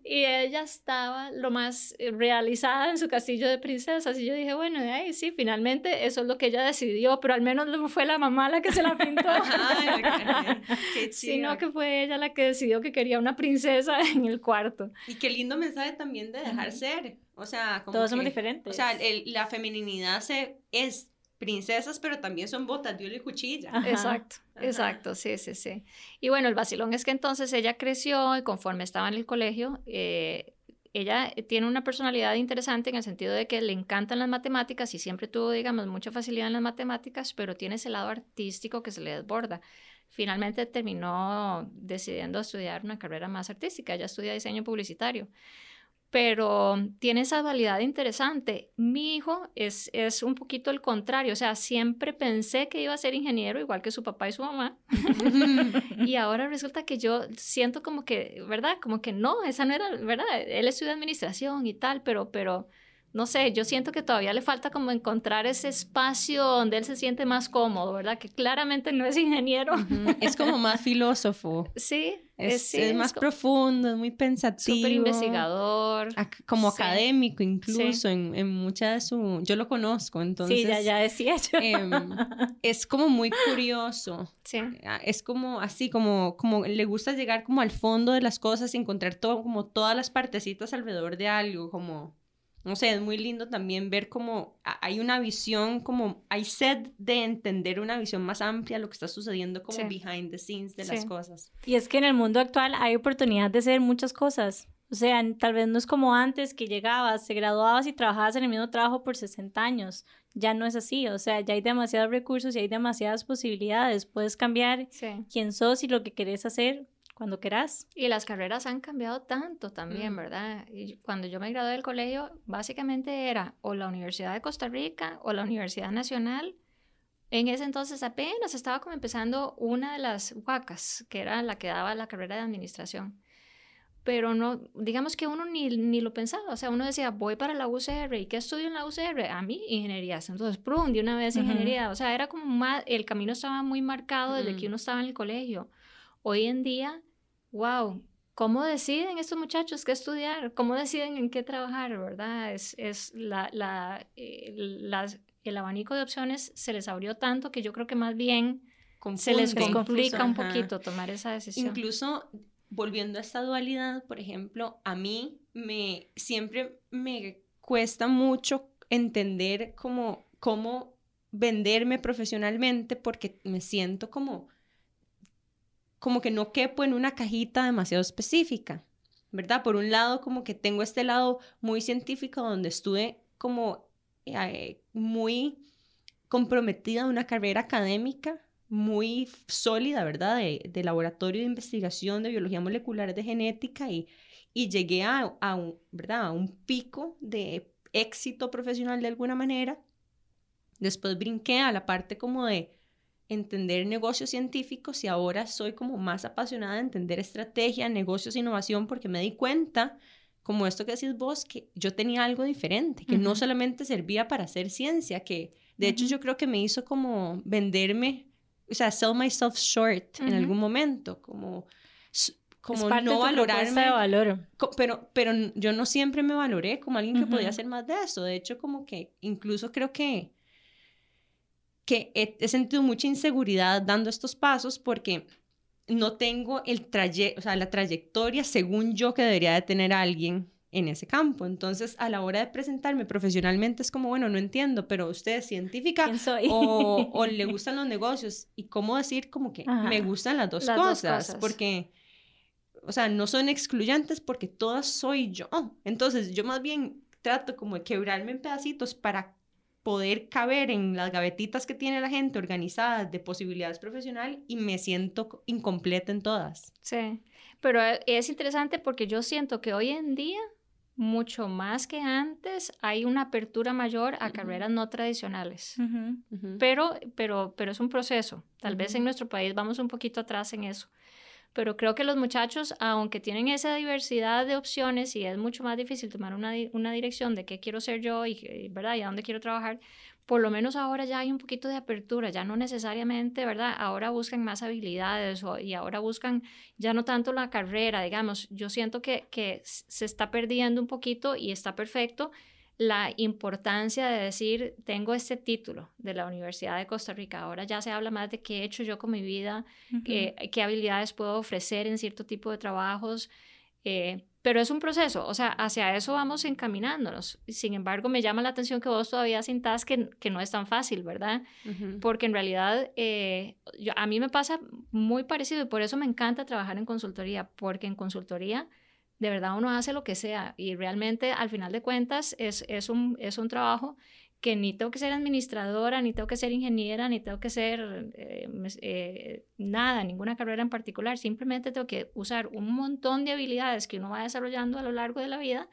y ella estaba lo más eh, realizada en su castillo de princesas y yo dije, bueno, ahí sí, finalmente eso es lo que ella decidió, pero al menos no fue la mamá la que se la pintó, sino que fue ella la que decidió que quería una princesa en el cuarto. Y qué lindo mensaje también de dejar ser. O sea, como todos somos diferentes. O sea, la feminidad se, es princesas, pero también son botas de y cuchilla. Exacto, exacto, sí, sí, sí. Y bueno, el vacilón es que entonces ella creció y conforme estaba en el colegio, eh, ella tiene una personalidad interesante en el sentido de que le encantan las matemáticas y siempre tuvo, digamos, mucha facilidad en las matemáticas, pero tiene ese lado artístico que se le desborda. Finalmente terminó decidiendo estudiar una carrera más artística, ella estudia diseño publicitario pero tiene esa dualidad interesante. Mi hijo es, es un poquito el contrario, o sea, siempre pensé que iba a ser ingeniero, igual que su papá y su mamá, y ahora resulta que yo siento como que, ¿verdad? Como que no, esa no era, ¿verdad? Él estudia administración y tal, pero, pero no sé, yo siento que todavía le falta como encontrar ese espacio donde él se siente más cómodo, ¿verdad? Que claramente no es ingeniero. Es como más filósofo. Sí. Es, es, más profundo, es muy pensativo. Súper investigador. como académico incluso en, en, mucha de su... Yo lo conozco, entonces... Sí, ya, ya decía yo. Em, es como muy curioso. Sí. Ah, es como así, como, como le gusta llegar como al fondo de las cosas y encontrar todo, como todas las partecitas alrededor de algo, como no sé, es muy lindo también ver cómo hay una visión, como hay sed de entender una visión más amplia de lo que está sucediendo como behind the scenes de las cosas. Y es que en el mundo actual hay oportunidad de hacer muchas cosas. O sea, tal vez no es como antes que llegabas, te graduabas y trabajabas en el mismo trabajo por 60 años. Ya no es así, o sea, ya hay demasiados recursos y hay demasiadas posibilidades. Puedes cambiar quién sos y lo que querés hacer cuando querás. Y las carreras han cambiado tanto también, Mm. ¿verdad? Y cuando yo me gradué del colegio, básicamente era o la Universidad de Costa Rica o la Universidad Nacional. En ese entonces apenas estaba como empezando una de las huacas, que era la que daba la carrera de administración. Pero no, digamos que uno ni, ni lo pensaba, o sea, uno decía, voy para la UCR, ¿y qué estudio en la UCR? A mí, ingeniería. Entonces, prum, de una vez ingeniería. O sea, era como más, el camino estaba muy marcado desde Mm. que uno estaba en el colegio. Hoy en día, wow, ¿cómo deciden estos muchachos qué estudiar? ¿Cómo deciden en qué trabajar, verdad? Es, es la, la, eh, el abanico de opciones se les abrió tanto que yo creo que más bien se les complica un Ajá. poquito tomar esa decisión. Incluso volviendo a esta dualidad, por ejemplo, a mí me siempre me cuesta mucho entender cómo, cómo venderme profesionalmente porque me siento como, como que no quepo en una cajita demasiado específica, ¿verdad? Por un lado, como que tengo este lado muy científico donde estuve como eh, muy comprometida en una carrera académica muy sólida, ¿verdad? De, de laboratorio de investigación de biología molecular de genética y, y llegué a, a un, ¿verdad? a un pico de éxito profesional de alguna manera. Después brinqué a la parte como de entender negocios científicos y ahora soy como más apasionada de entender estrategia, negocios, innovación, porque me di cuenta, como esto que decís vos, que yo tenía algo diferente, que no solamente servía para hacer ciencia, que de hecho yo creo que me hizo como venderme, o sea, sell myself short en Ujú. algún momento, como, como no valorarme. de valor. Pero, pero yo no siempre me valoré como alguien que podía hacer más de eso. De hecho, como que incluso creo que, que he, he sentido mucha inseguridad dando estos pasos porque no tengo el traye o sea, la trayectoria según yo que debería de tener alguien en ese campo. Entonces, a la hora de presentarme profesionalmente es como, bueno, no entiendo, pero usted es científica o, o le gustan los negocios y cómo decir como que Ajá. me gustan las dos, Las dos cosas, cosas. porque, o sea, no son excluyentes porque todas soy yo. Entonces, yo más bien trato como de quebrarme en pedacitos para poder caber en las gavetitas que tiene la gente organizadas de posibilidades profesional y me siento co- incompleta en todas. Sí, pero e- es interesante porque yo siento que hoy en día, mucho más que antes, hay una apertura mayor a carreras no tradicionales. Pero, pero, pero es un proceso. Tal vez en nuestro país vamos un poquito atrás en eso. Pero creo que los muchachos, aunque tienen esa diversidad de opciones y es mucho más difícil tomar una, una dirección de qué quiero ser yo y, ¿verdad? y a dónde quiero trabajar, por lo menos ahora ya hay un poquito de apertura, ya no necesariamente, ¿verdad? Ahora buscan más habilidades o- y ahora buscan ya no tanto la carrera, digamos. Yo siento que, que se está perdiendo un poquito y está perfecto la importancia de decir, tengo este título de la Universidad de Costa Rica. Ahora ya se habla más de qué he hecho yo con mi vida, eh, qué habilidades puedo ofrecer en cierto tipo de trabajos. eh, pero es un proceso, o sea, hacia eso vamos encaminándonos. Sin embargo, me llama la atención que vos todavía sintas que, que no es tan fácil, ¿verdad? Porque en realidad eh, yo- a mí me pasa muy parecido y por eso me encanta trabajar en consultoría, porque en consultoría de verdad uno hace lo que sea y realmente al final de cuentas es, es, un, es un trabajo que ni tengo que ser administradora, ni tengo que ser ingeniera, ni tengo que ser eh, eh, nada, ninguna carrera en particular, simplemente tengo que usar un montón de habilidades que uno va desarrollando a lo largo de la vida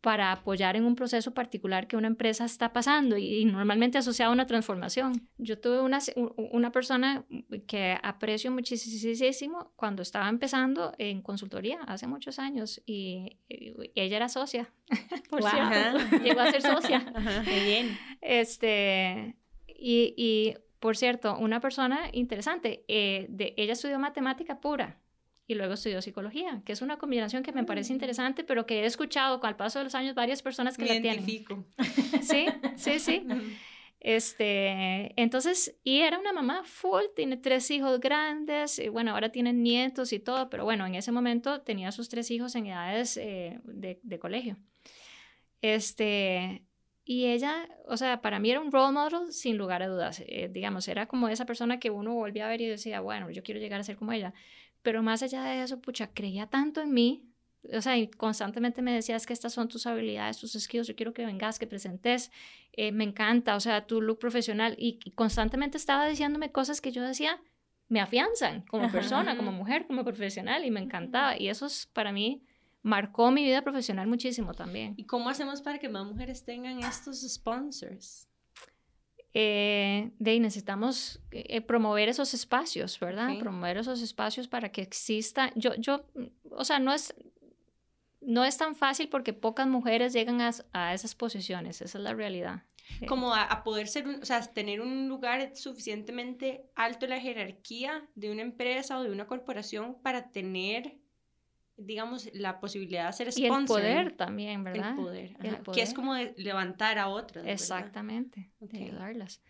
para apoyar en un proceso particular que una empresa está pasando y, y normalmente asociado a una transformación. Yo tuve una, una persona que aprecio muchísimo cuando estaba empezando en consultoría hace muchos años y, y ella era socia, por Wow. cierto, llegó a ser socia. Ajá. Muy bien. Este, y, y, por cierto, una persona interesante, eh, de, ella estudió matemática pura y luego estudió psicología, que es una combinación que me parece Mm. interesante, pero que he escuchado con el paso de los años varias personas que Me la tienen. identifico. Sí, sí, sí. Ujú. Este, entonces, y era una mamá full, tiene tres hijos grandes, y bueno, ahora tienen nietos y todo, pero bueno, en ese momento tenía sus tres hijos en edades eh, de, de colegio. Este, y ella, o sea, para mí era un role model sin lugar a dudas, eh, digamos, era como esa persona que uno volvía a ver y decía, bueno, yo quiero llegar a ser como ella, pero más allá de eso, pucha, creía tanto en mí, o sea, y constantemente me decías que estas son tus habilidades, tus skills, yo quiero que vengas, que presentes, eh, me encanta, o sea, tu look profesional, y, y constantemente estaba diciéndome cosas que yo decía, me afianzan como persona, como mujer, como profesional y me encantaba. Y eso es, para mí marcó mi vida profesional muchísimo también. ¿Y cómo hacemos para que más mujeres tengan estos sponsors? Eh, de necesitamos eh, promover esos espacios, ¿verdad? Promover esos espacios para que exista. Yo, yo, o sea, no es, no es tan fácil porque pocas mujeres llegan a, a esas posiciones, esa es la realidad. Como a, poder ser, o sea, tener un lugar suficientemente alto en la jerarquía de una empresa o de una corporación para tener digamos, la posibilidad de ser sponsor. Y el poder también, ¿verdad? El poder, que es como de levantar a otras. Exactamente, de ayudarlas.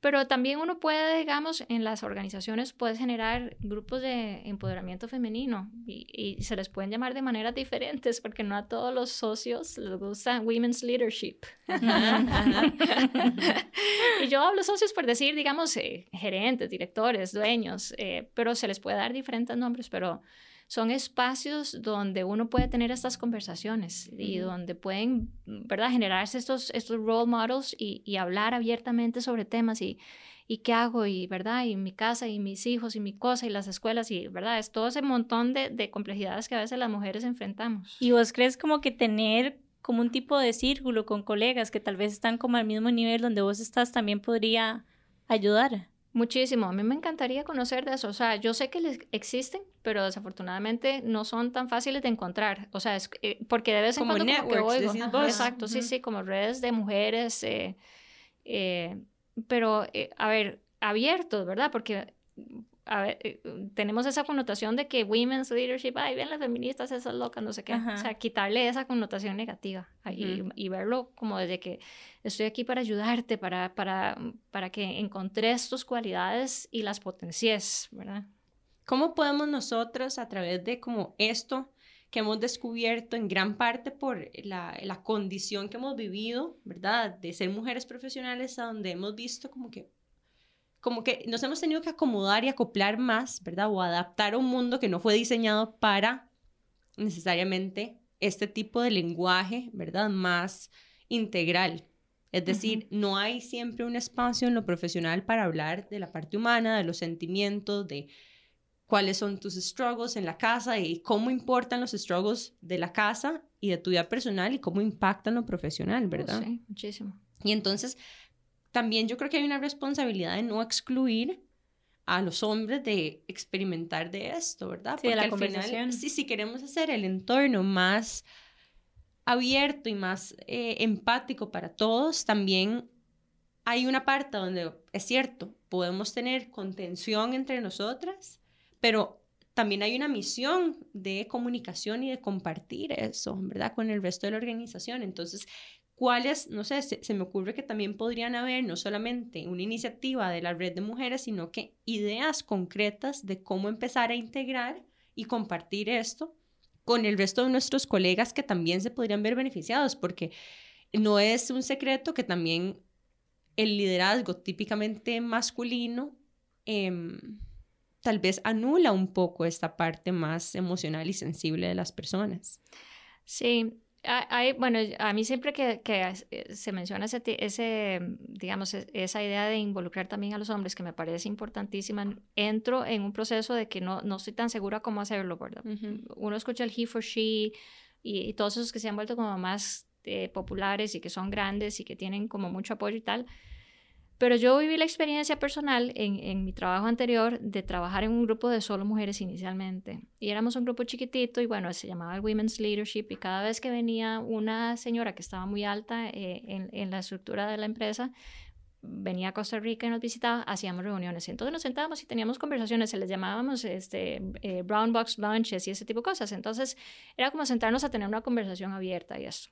Pero también uno puede, digamos, en las organizaciones puedes generar grupos de empoderamiento femenino y, y, se les pueden llamar de maneras diferentes porque no a todos los socios les gusta Women's Leadership. y yo hablo socios por decir, digamos, eh, gerentes, directores, dueños, eh, pero se les puede dar diferentes nombres, pero son espacios donde uno puede tener estas conversaciones y donde pueden, ¿verdad?, generarse estos, estos role models y, y hablar abiertamente sobre temas y, y qué hago y, ¿verdad?, y mi casa y mis hijos y mi cosa y las escuelas y, ¿verdad?, es todo ese montón de, de complejidades que a veces las mujeres enfrentamos. ¿Y vos crees como que tener como un tipo de círculo con colegas que tal vez están como al mismo nivel donde vos estás también podría ayudar? Muchísimo, a mí me encantaría conocer de eso. O sea, yo sé que existen, pero desafortunadamente no son tan fáciles de encontrar. O sea, es, eh, porque de vez en cuando como que oigo. Exacto, sí, sí, como redes de mujeres. Eh, eh, pero, a ver, abiertos, ¿verdad? Porque a ver, eh, tenemos esa connotación de que women's leadership, ay, ven las feministas, esas locas, no sé qué. O sea, quitarle esa connotación negativa y, verlo como desde que estoy aquí para ayudarte, para, para, para que encontres tus cualidades y las potencies, ¿verdad? ¿Cómo podemos nosotros, a través de como esto que hemos descubierto en gran parte por la, la condición que hemos vivido, ¿verdad? De ser mujeres profesionales, a donde hemos visto como que como que nos hemos tenido que acomodar y acoplar más, ¿verdad? O adaptar a un mundo que no fue diseñado para necesariamente este tipo de lenguaje, ¿verdad? Más integral. Es decir, no hay siempre un espacio en lo profesional para hablar de la parte humana, de los sentimientos, de cuáles son tus struggles en la casa y cómo importan los struggles de la casa y de tu vida personal y cómo impactan lo profesional, oh, ¿verdad? sí, muchísimo. Y entonces, también yo creo que hay una responsabilidad de no excluir a los hombres de experimentar de esto, ¿verdad? Sí, Porque la al final, si, si queremos hacer el entorno más abierto y más eh, empático para todos, también hay una parte donde es cierto, podemos tener contención entre nosotras, pero también hay una misión de comunicación y de compartir eso, ¿verdad? Con el resto de la organización. Entonces, cuáles, no sé, se, me ocurre que también podrían haber no solamente una iniciativa de la red de mujeres, sino que ideas concretas de cómo empezar a integrar y compartir esto con el resto de nuestros colegas que también se podrían ver beneficiados, porque no es un secreto que también el liderazgo típicamente masculino em, tal vez anula un poco esta parte más emocional y sensible de las personas. Sí, hay, bueno, a mí siempre que, que eh, se menciona ese, ese, digamos, e, esa idea de involucrar también a los hombres, que me parece importantísima, entro en un proceso de que no, no estoy tan segura cómo hacerlo, ¿verdad? Uno escucha el he for she y, todos esos que se han vuelto como más eh, populares y que son grandes y que tienen como mucho apoyo y tal, pero yo viví la experiencia personal en, mi trabajo anterior de trabajar en un grupo de solo mujeres inicialmente. Y éramos un grupo chiquitito y bueno, se llamaba el Women's Leadership y cada vez que venía una señora que estaba muy alta eh, en, en, la estructura de la empresa, venía a Costa Rica y nos visitaba, hacíamos reuniones. Entonces nos sentábamos y teníamos conversaciones, se les llamábamos este, eh, brown box lunches y ese tipo de cosas. Entonces era como sentarnos a tener una conversación abierta y eso.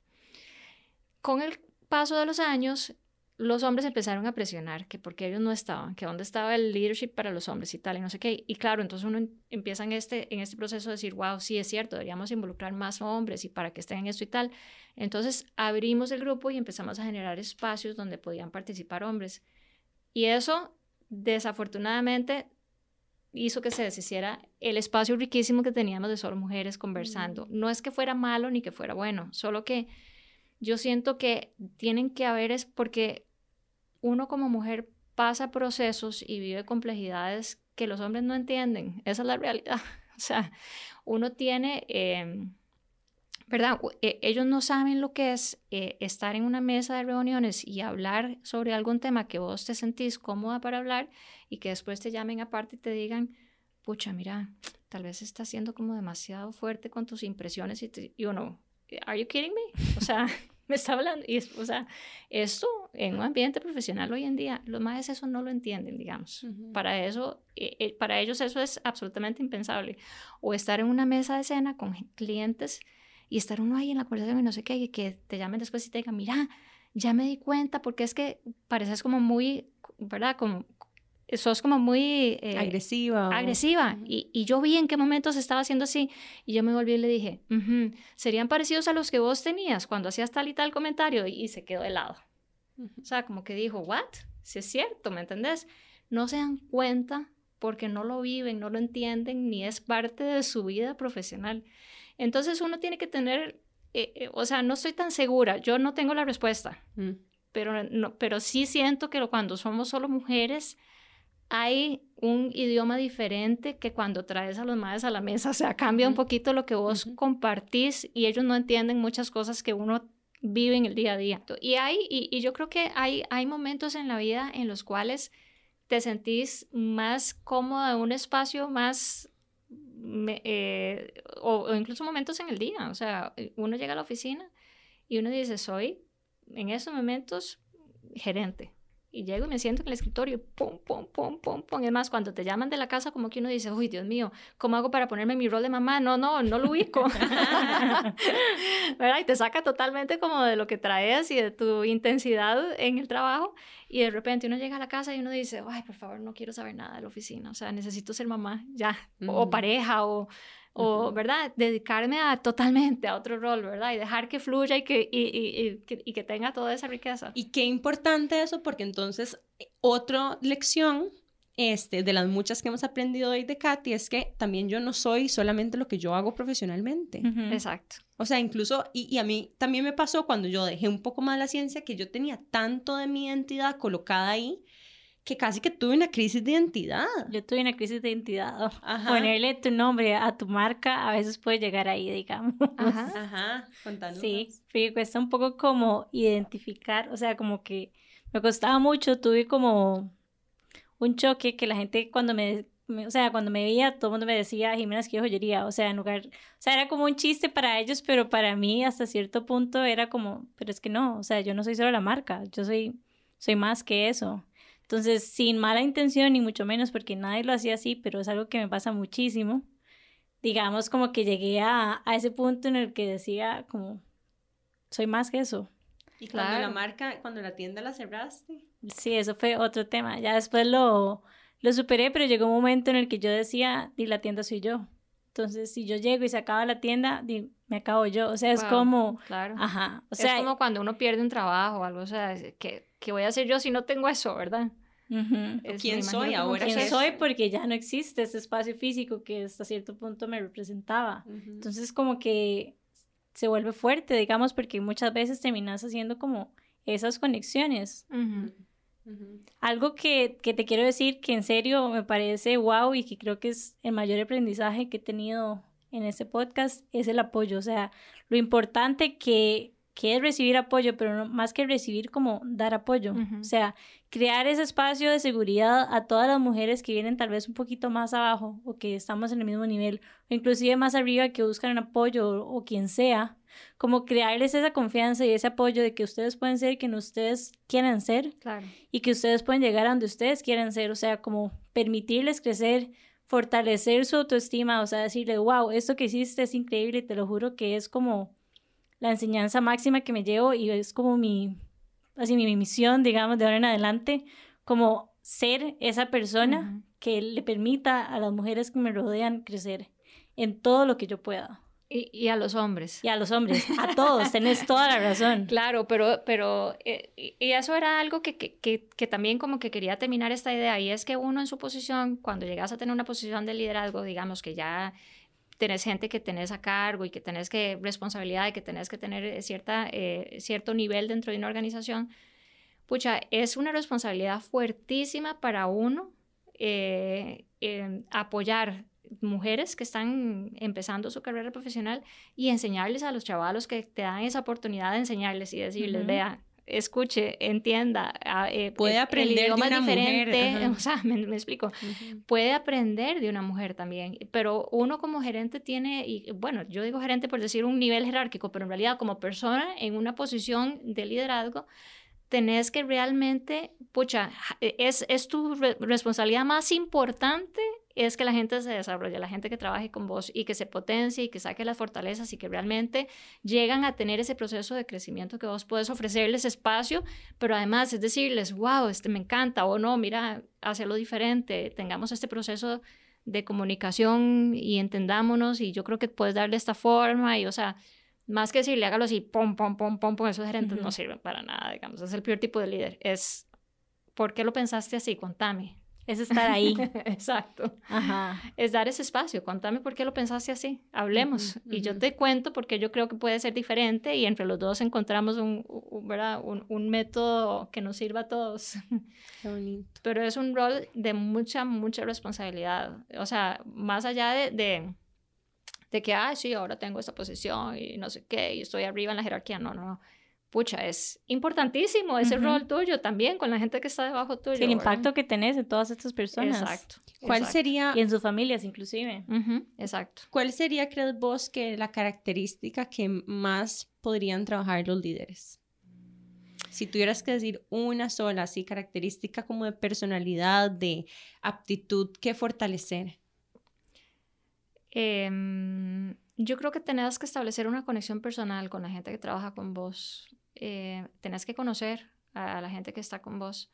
Con el paso de los años, los hombres empezaron a presionar que porque ellos no estaban, que dónde estaba el leadership para los hombres y tal, y no sé qué. Y claro, entonces uno empieza en este, en este proceso de decir, wow, sí es cierto, deberíamos involucrar más hombres y para que estén en esto y tal. Entonces abrimos el grupo y empezamos a generar espacios donde podían participar hombres. Y eso, desafortunadamente, hizo que se deshiciera el espacio riquísimo que teníamos de solo mujeres conversando. No es que fuera malo ni que fuera bueno, solo que yo siento que tienen que haber es porque uno como mujer pasa procesos y vive complejidades que los hombres no entienden, esa es la realidad. O sea, uno tiene, em, ¿verdad? E, ellos no saben lo que es eh, estar en una mesa de reuniones y hablar sobre algún tema que vos te sentís cómoda para hablar y que después te llamen aparte y te digan, pucha, mira, tal vez estás siendo como demasiado fuerte con tus impresiones y, te, y uno, ¿are you kidding me? O sea, me está hablando. Y, o sea, esto en un ambiente profesional hoy en día, los más eso no lo entienden, digamos. Para eso, eh, eh, para ellos eso es absolutamente impensable. O estar en una mesa de cena con clientes y estar uno ahí en la conversación y no sé qué, y que te llamen después y te digan, mira, ya me di cuenta, porque es que pareces como muy, ¿verdad? Como, sos como muy... Eh, agresiva. Agresiva. y, y, yo vi en qué momentos estaba haciendo así. Y yo me volví y le dije, serían parecidos a los que vos tenías cuando hacías tal y tal comentario. Y, se quedó helado. O sea, como que dijo, ¿what? Si es cierto, ¿me entendés? No se dan cuenta porque no lo viven, no lo entienden, ni es parte de su vida profesional. Entonces uno tiene que tener, eh, eh, o sea, no estoy tan segura, yo no tengo la respuesta, mm. pero, no, pero sí siento que cuando somos solo mujeres, hay un idioma diferente que cuando traes a los madres a la mesa, o sea, cambia un poquito lo que vos compartís y ellos no entienden muchas cosas que uno vive en el día a día. Y, hay, y, yo creo que hay, hay momentos en la vida en los cuales te sentís más cómodo en un espacio más, eh, o, o, incluso momentos en el día, o sea, uno llega a la oficina y uno dice, soy en esos momentos gerente y llego y me siento en el escritorio, pum, pum, pum, pum, pum. Es más, cuando te llaman de la casa, como que uno dice, uy, Dios mío, ¿cómo hago para ponerme mi rol de mamá? No, no, no lo ubico. ¿Verdad? Y te saca totalmente como de lo que traes y de tu intensidad en el trabajo. Y de repente uno llega a la casa y uno dice, ay, por favor, no quiero saber nada de la oficina. O sea, necesito ser mamá ya, o pareja, o o, ¿verdad? Dedicarme a totalmente a otro rol, ¿verdad? Y dejar que fluya y que, y, y, y, que tenga toda esa riqueza. Y qué importante eso, porque entonces otra lección este, de las muchas que hemos aprendido hoy de Katy es que también yo no soy solamente lo que yo hago profesionalmente. Exacto. O sea, incluso, y, y, a mí también me pasó cuando yo dejé un poco más la ciencia, que yo tenía tanto de mi identidad colocada ahí, que casi que tuve una crisis de identidad. Yo tuve una crisis de identidad. Ponerle tu nombre a tu marca a veces puede llegar ahí, digamos. Ajá, ajá. Contanos. Sí, sí, cuesta un poco como identificar, o sea, como que me costaba mucho, tuve como un choque que la gente cuando me, o sea, cuando me veía, todo el mundo me decía, Jimena, es que joyería, o sea, en lugar, o sea, era como un chiste para ellos, pero para mí hasta cierto punto era como, pero es que no, o sea, yo no soy solo la marca, yo soy, soy más que eso. Entonces, sin mala intención, ni mucho menos, porque nadie lo hacía así, pero es algo que me pasa muchísimo. Digamos como que llegué a, a ese punto en el que decía como, soy más que eso. Y cuando la marca, cuando la tienda la cerraste. Sí, eso fue otro tema. Ya después lo, lo superé, pero llegó un momento en el que yo decía, y la tienda soy yo. Entonces, si yo llego y se acaba la tienda, me acabo yo. O sea, es como... Claro. Ajá. O sea, es como cuando uno pierde un trabajo o algo. O sea, que ¿qué voy a hacer yo si no tengo eso, verdad? ¿Quién soy ahora? ¿Quién soy? Porque ya no existe ese espacio físico que hasta cierto punto me representaba. Entonces como que se vuelve fuerte, digamos, porque muchas veces terminas haciendo como esas conexiones. Algo que, que, te quiero decir que en serio me parece wow y que creo que es el mayor aprendizaje que he tenido en este podcast es el apoyo. O sea, lo importante que que es recibir apoyo, pero no, más que recibir como dar apoyo. O sea, crear ese espacio de seguridad a todas las mujeres que vienen tal vez un poquito más abajo o que estamos en el mismo nivel, o inclusive más arriba que buscan un apoyo o, quien sea, como crearles esa confianza y ese apoyo de que ustedes pueden ser quien ustedes quieran ser y que ustedes pueden llegar a donde ustedes quieran ser, o sea, como permitirles crecer, fortalecer su autoestima, o sea, decirle, wow, esto que hiciste es increíble, te lo juro que es como la enseñanza máxima que me llevo y es como mi, así mi misión, digamos, de ahora en adelante, como ser esa persona que le permita a las mujeres que me rodean crecer en todo lo que yo pueda. Y, a los hombres. Y a los hombres, a todos, tenés toda la razón. Claro, pero, pero eh, y eso era algo que, que, que, también como que quería terminar esta idea, y es que uno en su posición, cuando llegas a tener una posición de liderazgo, digamos que ya tenés gente que tenés a cargo y que tenés que responsabilidad y que tenés que tener eh, cierta, eh, cierto nivel dentro de una organización, pucha, es una responsabilidad fuertísima para uno eh, apoyar mujeres que están empezando su carrera profesional y enseñarles a los chavalos que te dan esa oportunidad de enseñarles y decirles, vea, escuche, entienda, ah, eh, puede aprender de una diferente, mujer. o sea, me, explico, puede aprender de una mujer también, pero uno como gerente tiene, y bueno, yo digo gerente por decir un nivel jerárquico, pero en realidad como persona en una posición de liderazgo, tenés que realmente, pucha, es, es tu responsabilidad más importante es que la gente se desarrolle, la gente que trabaje con vos y que se potencie y que saque las fortalezas y que realmente llegan a tener ese proceso de crecimiento que vos puedes ofrecerles espacio, pero además es decirles, wow, este me encanta o no, mira, hacerlo diferente, tengamos este proceso de comunicación y entendámonos y yo creo que puedes darle esta forma y o sea, más que decirle hágalo así, pom, pom, pom, pom, pom, esos gerentes no sirven para nada, digamos, es el peor tipo de líder, es, ¿por qué lo pensaste así? Contame. Es estar ahí. Exacto. Ajá. Es dar ese espacio. Contame por qué lo pensaste así. Hablemos. Y yo te cuento porque yo creo que puede ser diferente y entre los dos encontramos un, ¿verdad? un, un método que nos sirva a todos. Qué bonito. Pero es un rol de mucha, mucha responsabilidad. O sea, más allá de, de, de que, ah, sí, ahora tengo esta posición y no sé qué, y estoy arriba en la jerarquía. No, no, no pucha, es importantísimo ese rol tuyo también con la gente que está debajo tuyo. el impacto que tenés en todas estas personas. Exacto. ¿Cuál sería? Y en sus familias inclusive. exacto. ¿Cuál sería, crees vos, que la característica que más podrían trabajar los líderes? Si tuvieras que decir una sola, así, característica como de personalidad, de aptitud, ¿qué fortalecer? Em, yo creo que tenés que establecer una conexión personal con la gente que trabaja con vos eh, tenés que conocer a, la gente que está con vos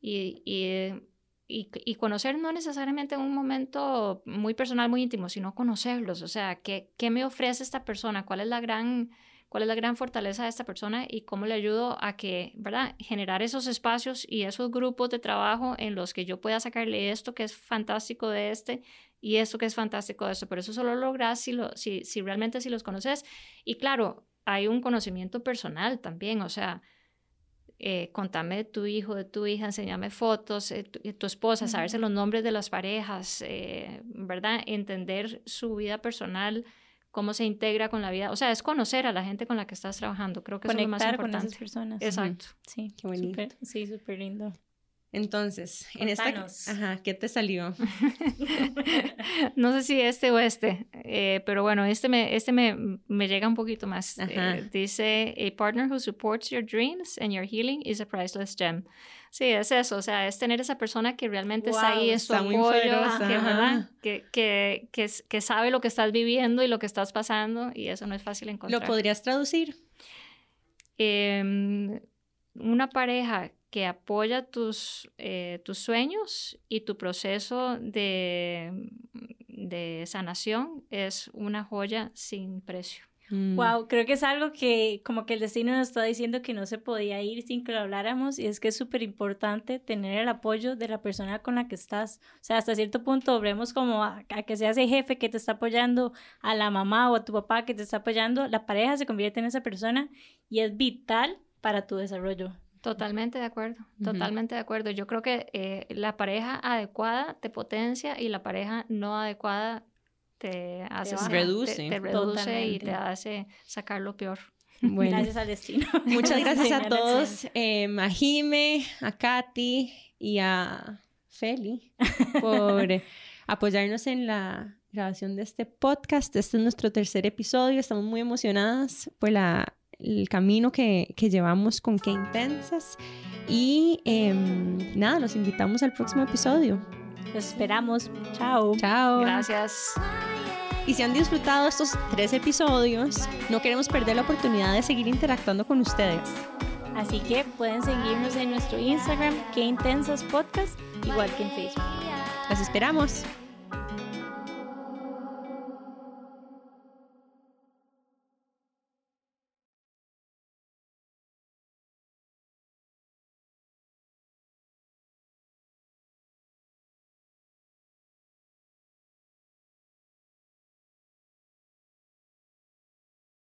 y, y, y, conocer no necesariamente en un momento muy personal, muy íntimo, sino conocerlos, o sea, ¿qué, qué me ofrece esta persona? ¿Cuál es la gran cuál es la gran fortaleza de esta persona y cómo le ayudo a que, ¿verdad? Generar esos espacios y esos grupos de trabajo en los que yo pueda sacarle esto que es fantástico de este y esto que es fantástico de esto. Pero eso solo logras si, lo, si, si realmente si los conoces. Y claro, hay un conocimiento personal también, o sea, eh, contame de tu hijo, de tu hija, enséñame fotos, eh, tu, tu, esposa, saberse los nombres de las parejas, eh, ¿verdad? Entender su vida personal, cómo se integra con la vida, o sea, es conocer a la gente con la que estás trabajando, creo que es lo más importante. con esas personas. Exacto. Sí, qué bonito. sí, súper lindo. Entonces, en esta... Ajá, ¿qué te salió? no sé si este o este, eh, pero bueno, este me, este me, me llega un poquito más. Eh, dice, a partner who supports your dreams and your healing is a priceless gem. Sí, es eso, o sea, es tener esa persona que realmente está ahí, es tu apoyo, que, que, que, que, sabe lo que estás viviendo y lo que estás pasando, y eso no es fácil encontrar. ¿Lo podrías traducir? Em, una pareja que apoya tus, eh, tus sueños y tu proceso de, de sanación es una joya sin precio. Wow, mm. creo que es algo que como que el destino nos está diciendo que no se podía ir sin que lo habláramos y es que es súper importante tener el apoyo de la persona con la que estás. O sea, hasta cierto punto vemos como a, que seas el jefe que te está apoyando, a la mamá o a tu papá que te está apoyando, la pareja se convierte en esa persona y es vital para tu desarrollo. Totalmente de acuerdo, totalmente de acuerdo. Yo creo que eh, la pareja adecuada te potencia y la pareja no adecuada te hace reduce, te, reduce y te hace sacar lo peor. Gracias al destino. Muchas gracias a todos, eh, a Jime, a Katy y a Feli por apoyarnos en la grabación de este podcast. Este es nuestro tercer episodio. Estamos muy emocionadas por la el camino que, que llevamos con Qué Intensas. Y em, nada, los invitamos al próximo episodio. Los esperamos. Chao. Chao. Gracias. Y si han disfrutado estos tres episodios, no queremos perder la oportunidad de seguir interactuando con ustedes. Así que pueden seguirnos en nuestro Instagram, Qué Intensas Podcast, igual que en Facebook. Los esperamos.